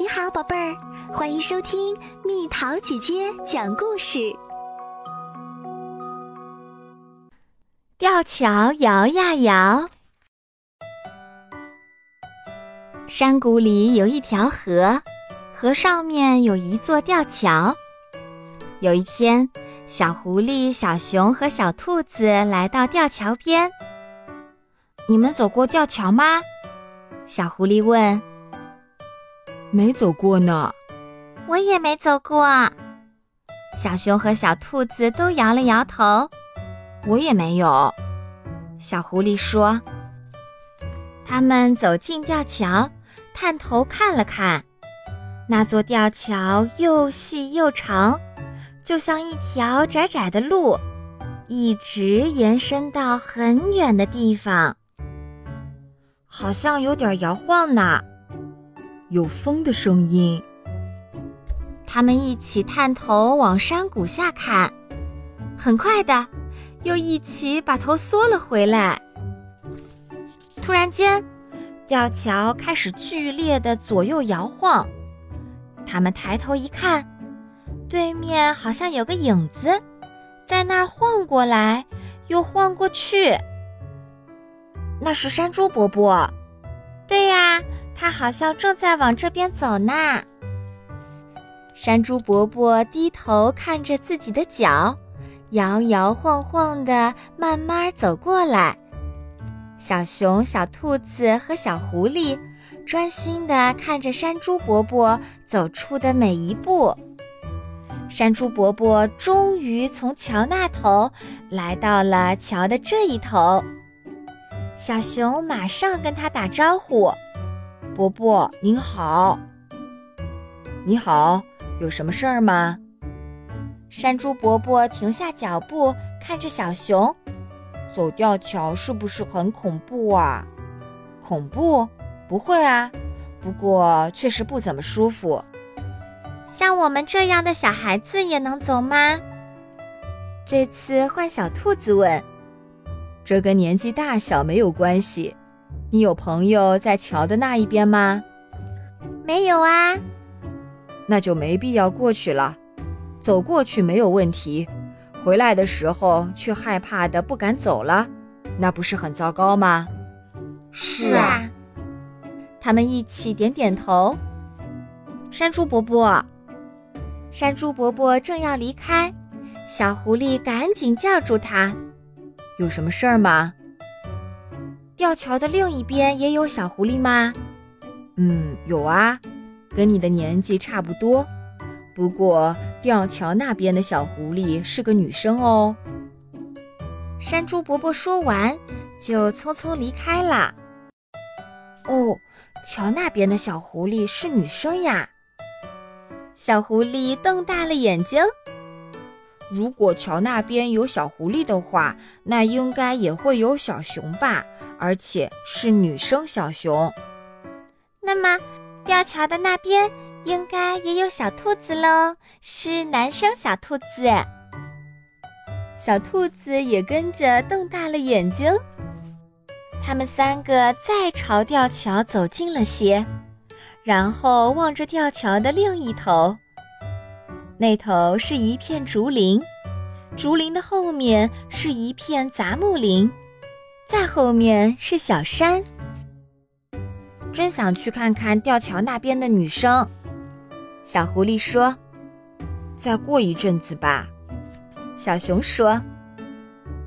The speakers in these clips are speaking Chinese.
你好，宝贝儿，欢迎收听蜜桃姐姐讲故事。吊桥摇呀摇，山谷里有一条河，河上面有一座吊桥。有一天，小狐狸、小熊和小兔子来到吊桥边。你们走过吊桥吗？小狐狸问。没走过呢，我也没走过。小熊和小兔子都摇了摇头，我也没有。小狐狸说：“他们走进吊桥，探头看了看，那座吊桥又细又长，就像一条窄窄的路，一直延伸到很远的地方，好像有点摇晃呢。”有风的声音。他们一起探头往山谷下看，很快的，又一起把头缩了回来。突然间，吊桥开始剧烈的左右摇晃。他们抬头一看，对面好像有个影子，在那儿晃过来又晃过去。那是山猪伯伯。它。好像正在往这边走呢。山猪伯伯低头看着自己的脚，摇摇晃晃的慢慢走过来。小熊、小兔子和小狐狸专心的看着山猪伯伯走出的每一步。山猪伯伯终于从桥那头来到了桥的这一头，小熊马上跟他打招呼。伯伯您好，你好，有什么事儿吗？山猪伯伯停下脚步，看着小熊，走吊桥是不是很恐怖啊？恐怖？不会啊，不过确实不怎么舒服。像我们这样的小孩子也能走吗？这次换小兔子问。这跟年纪大小没有关系。你有朋友在桥的那一边吗？没有啊，那就没必要过去了。走过去没有问题，回来的时候却害怕的不敢走了，那不是很糟糕吗？是啊，他们一起点点头。山猪伯伯，山猪伯伯正要离开，小狐狸赶紧叫住他：“有什么事儿吗？”吊桥的另一边也有小狐狸吗？嗯，有啊，跟你的年纪差不多。不过吊桥那边的小狐狸是个女生哦。山猪伯伯说完，就匆匆离开了。哦，桥那边的小狐狸是女生呀！小狐狸瞪大了眼睛。如果桥那边有小狐狸的话，那应该也会有小熊吧？而且是女生小熊。那么，吊桥的那边应该也有小兔子喽，是男生小兔子。小兔子也跟着瞪大了眼睛。他们三个再朝吊桥走近了些，然后望着吊桥的另一头。那头是一片竹林，竹林的后面是一片杂木林，再后面是小山。真想去看看吊桥那边的女生。小狐狸说：“再过一阵子吧。”小熊说：“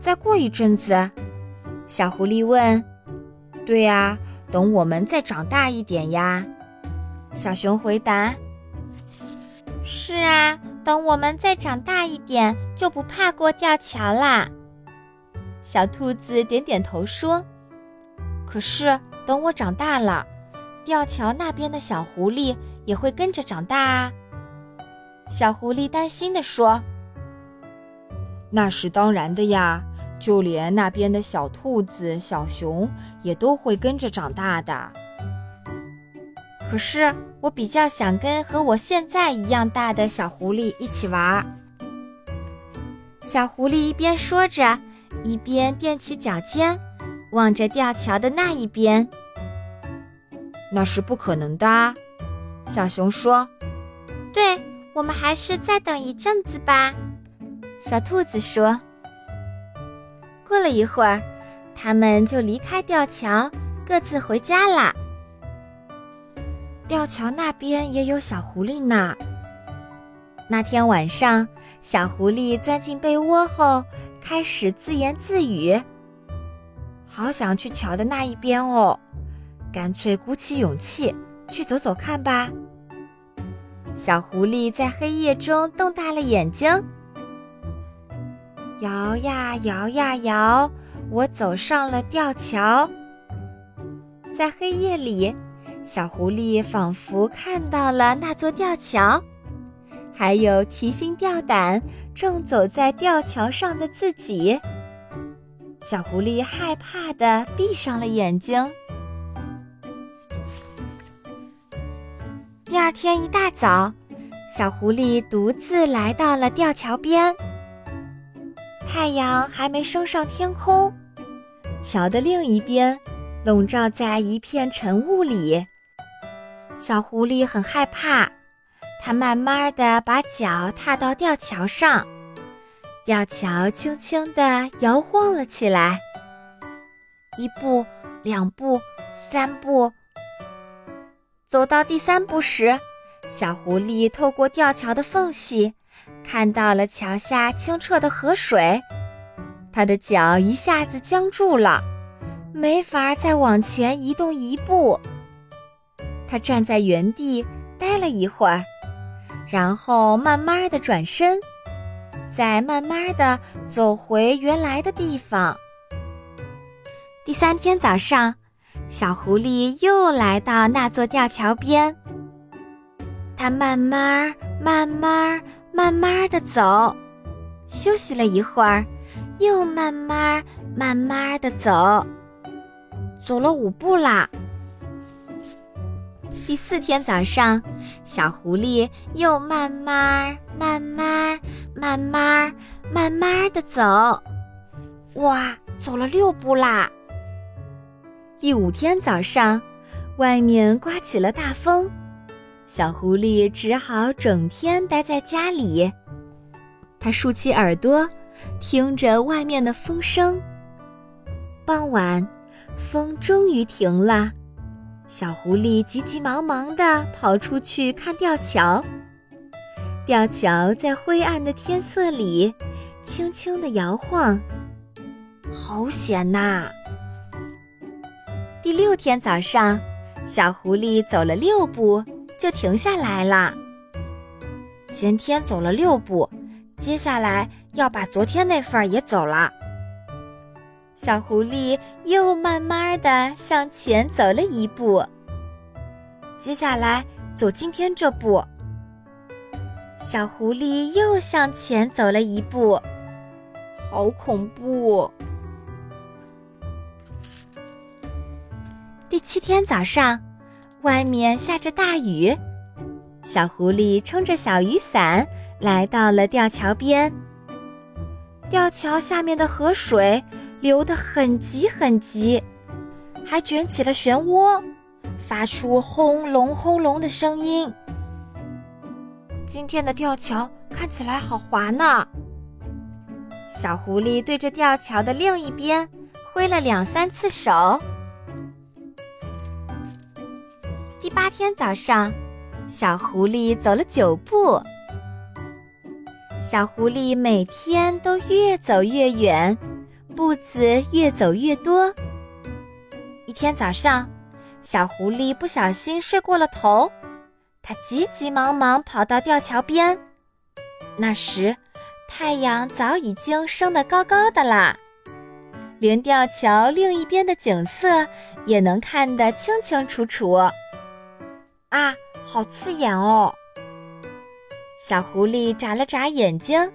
再过一阵子。”小狐狸问：“对呀，等我们再长大一点呀。”小熊回答。是啊，等我们再长大一点，就不怕过吊桥啦。小兔子点点头说：“可是等我长大了，吊桥那边的小狐狸也会跟着长大啊。”小狐狸担心地说：“那是当然的呀，就连那边的小兔子、小熊也都会跟着长大的。”可是。我比较想跟和我现在一样大的小狐狸一起玩。小狐狸一边说着，一边踮起脚尖，望着吊桥的那一边。那是不可能的。小熊说：“对，我们还是再等一阵子吧。”小兔子说。过了一会儿，他们就离开吊桥，各自回家啦。吊桥那边也有小狐狸呢。那天晚上，小狐狸钻进被窝后，开始自言自语：“好想去桥的那一边哦，干脆鼓起勇气去走走看吧。”小狐狸在黑夜中瞪大了眼睛，摇呀摇呀摇，我走上了吊桥。在黑夜里，小狐狸仿佛看到了那座吊桥。还有提心吊胆正走在吊桥上的自己，小狐狸害怕的闭上了眼睛。第二天一大早，小狐狸独自来到了吊桥边。太阳还没升上天空，桥的另一边笼罩在一片晨雾里。小狐狸很害怕。他慢慢的把脚踏到吊桥上，吊桥轻轻地摇晃了起来。一步，两步，三步。走到第三步时，小狐狸透过吊桥的缝隙，看到了桥下清澈的河水。他的脚一下子僵住了，没法再往前移动一步。他站在原地待了一会儿。然后慢慢的转身，再慢慢的走回原来的地方。第三天早上，小狐狸又来到那座吊桥边。它慢慢、慢慢、慢慢的走，休息了一会儿，又慢慢、慢慢的走，走了五步啦。第四天早上，小狐狸又慢慢、慢慢、慢慢、慢慢的走，哇，走了六步啦。第五天早上，外面刮起了大风，小狐狸只好整天待在家里。它竖起耳朵，听着外面的风声。傍晚，风终于停了。小狐狸急急忙忙地跑出去看吊桥。吊桥在灰暗的天色里轻轻地摇晃，好险呐！第六天早上，小狐狸走了六步就停下来了。前天走了六步，接下来要把昨天那份也走了。小狐狸又慢慢的向前走了一步，接下来走今天这步。小狐狸又向前走了一步，好恐怖！第七天早上，外面下着大雨，小狐狸撑着小雨伞来到了吊桥边。吊桥下面的河水。流得很急很急，还卷起了漩涡，发出轰隆轰隆的声音。今天的吊桥看起来好滑呢。小狐狸对着吊桥的另一边挥了两三次手。第八天早上，小狐狸走了九步。小狐狸每天都越走越远。步子越走越多。一天早上，小狐狸不小心睡过了头，它急急忙忙跑到吊桥边。那时，太阳早已经升得高高的啦，连吊桥另一边的景色也能看得清清楚楚。啊，好刺眼哦！小狐狸眨了眨眼睛，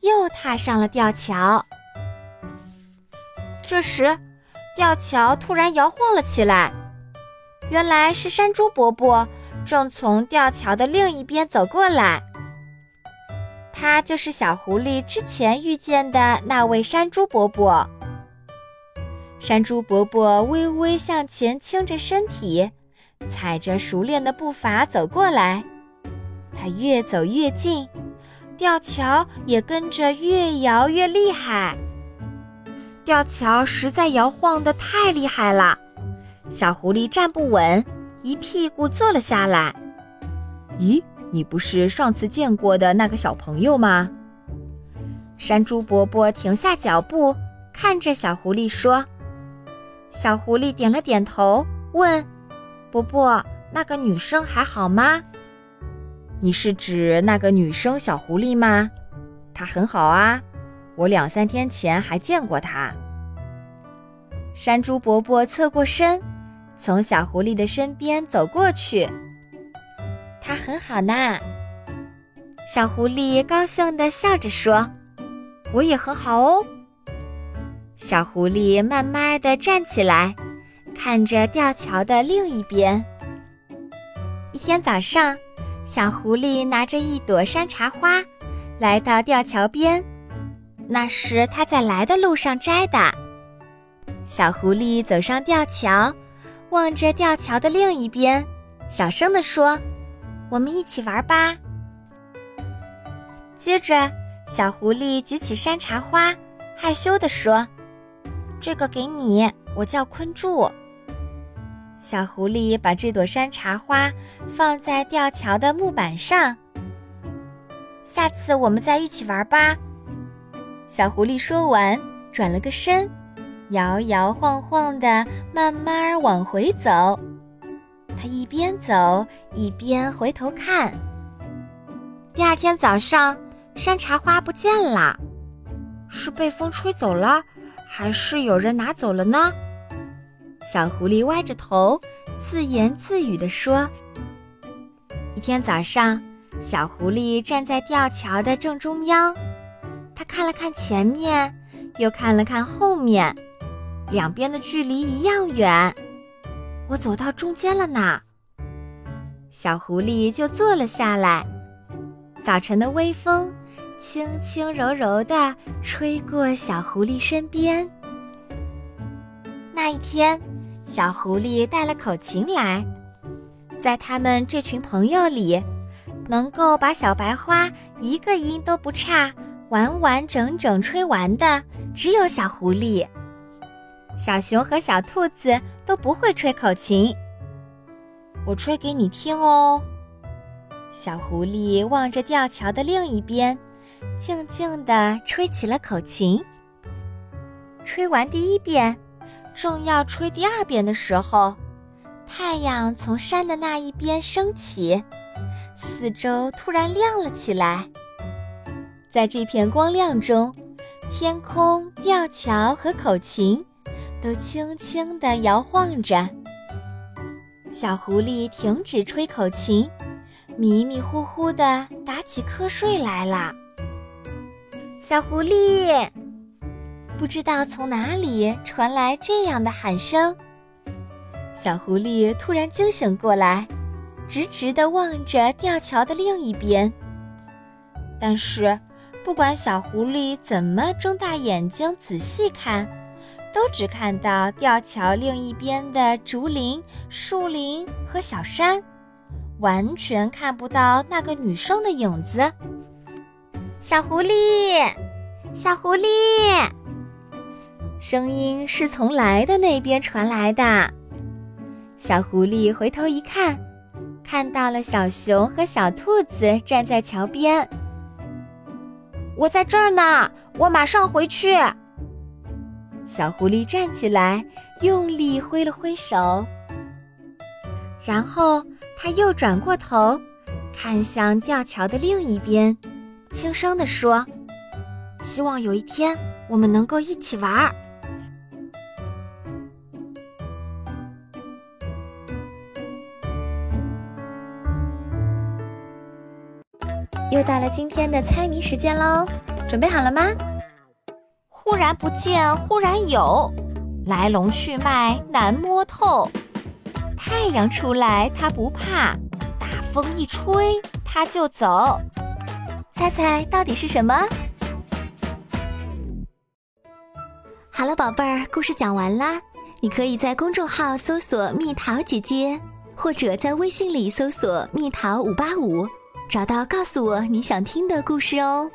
又踏上了吊桥。这时，吊桥突然摇晃了起来。原来是山猪伯伯正从吊桥的另一边走过来。他就是小狐狸之前遇见的那位山猪伯伯。山猪伯伯微微向前倾着身体，踩着熟练的步伐走过来。他越走越近，吊桥也跟着越摇越厉害。吊桥实在摇晃得太厉害了，小狐狸站不稳，一屁股坐了下来。咦，你不是上次见过的那个小朋友吗？山猪伯伯停下脚步，看着小狐狸说：“小狐狸点了点头，问：伯伯，那个女生还好吗？你是指那个女生小狐狸吗？她很好啊，我两三天前还见过他。”山猪伯伯侧过身，从小狐狸的身边走过去。他很好呢。小狐狸高兴地笑着说。我也很好哦。小狐狸慢慢的站起来，看着吊桥的另一边。一天早上，小狐狸拿着一朵山茶花，来到吊桥边。那是他在来的路上摘的。小狐狸走上吊桥，望着吊桥的另一边，小声地说：“我们一起玩吧。”接着。小狐狸举起山茶花，害羞地说：“这个给你，我叫坤柱。”小狐狸把这朵山茶花放在吊桥的木板上。下次我们再一起玩吧。小狐狸说完，转了个身，摇摇晃晃地慢慢往回走。它一边走一边回头看。第二天早上。山茶花不见了，是被风吹走了，还是有人拿走了呢？小狐狸歪着头，自言自语地说：“一天早上，小狐狸站在吊桥的正中央，他看了看前面，又看了看后面，两边的距离一样远。我走到中间了呢。”小狐狸就坐了下来。早晨的微风。轻轻柔柔地吹过小狐狸身边。那一天，小狐狸带了口琴来，在他们这群朋友里，能够把小白花一个音都不差、完完整整吹完的，只有小狐狸。小熊和小兔子都不会吹口琴，我吹给你听哦。小狐狸望着吊桥的另一边。静静地吹起了口琴。吹完第一遍，正要吹第二遍的时候，太阳从山的那一边升起，四周突然亮了起来。在这片光亮中，天空、吊桥和口琴都轻轻地摇晃着。小狐狸停止吹口琴，迷迷糊糊地打起瞌睡来了。小狐狸，不知道从哪里传来这样的喊声。小狐狸突然惊醒过来，直直地望着吊桥的另一边。但是，不管小狐狸怎么睁大眼睛仔细看，都只看到吊桥另一边的竹林、树林和小山，完全看不到那个女生的影子。小狐狸，小狐狸，声音是从来的那边传来的。小狐狸回头一看，看到了小熊和小兔子站在桥边。我在这儿呢，我马上回去。小狐狸站起来，用力挥了挥手，然后他又转过头，看向吊桥的另一边。轻声地说：“希望有一天我们能够一起玩又到了今天的猜谜时间喽，准备好了吗？忽然不见，忽然有，来龙去脉难摸透。太阳出来它不怕，大风一吹它就走。猜猜到底是什么？好了，宝贝儿，故事讲完啦。你可以在公众号搜索“蜜桃姐姐”，或者在微信里搜索“蜜桃五八五”，找到告诉我你想听的故事哦。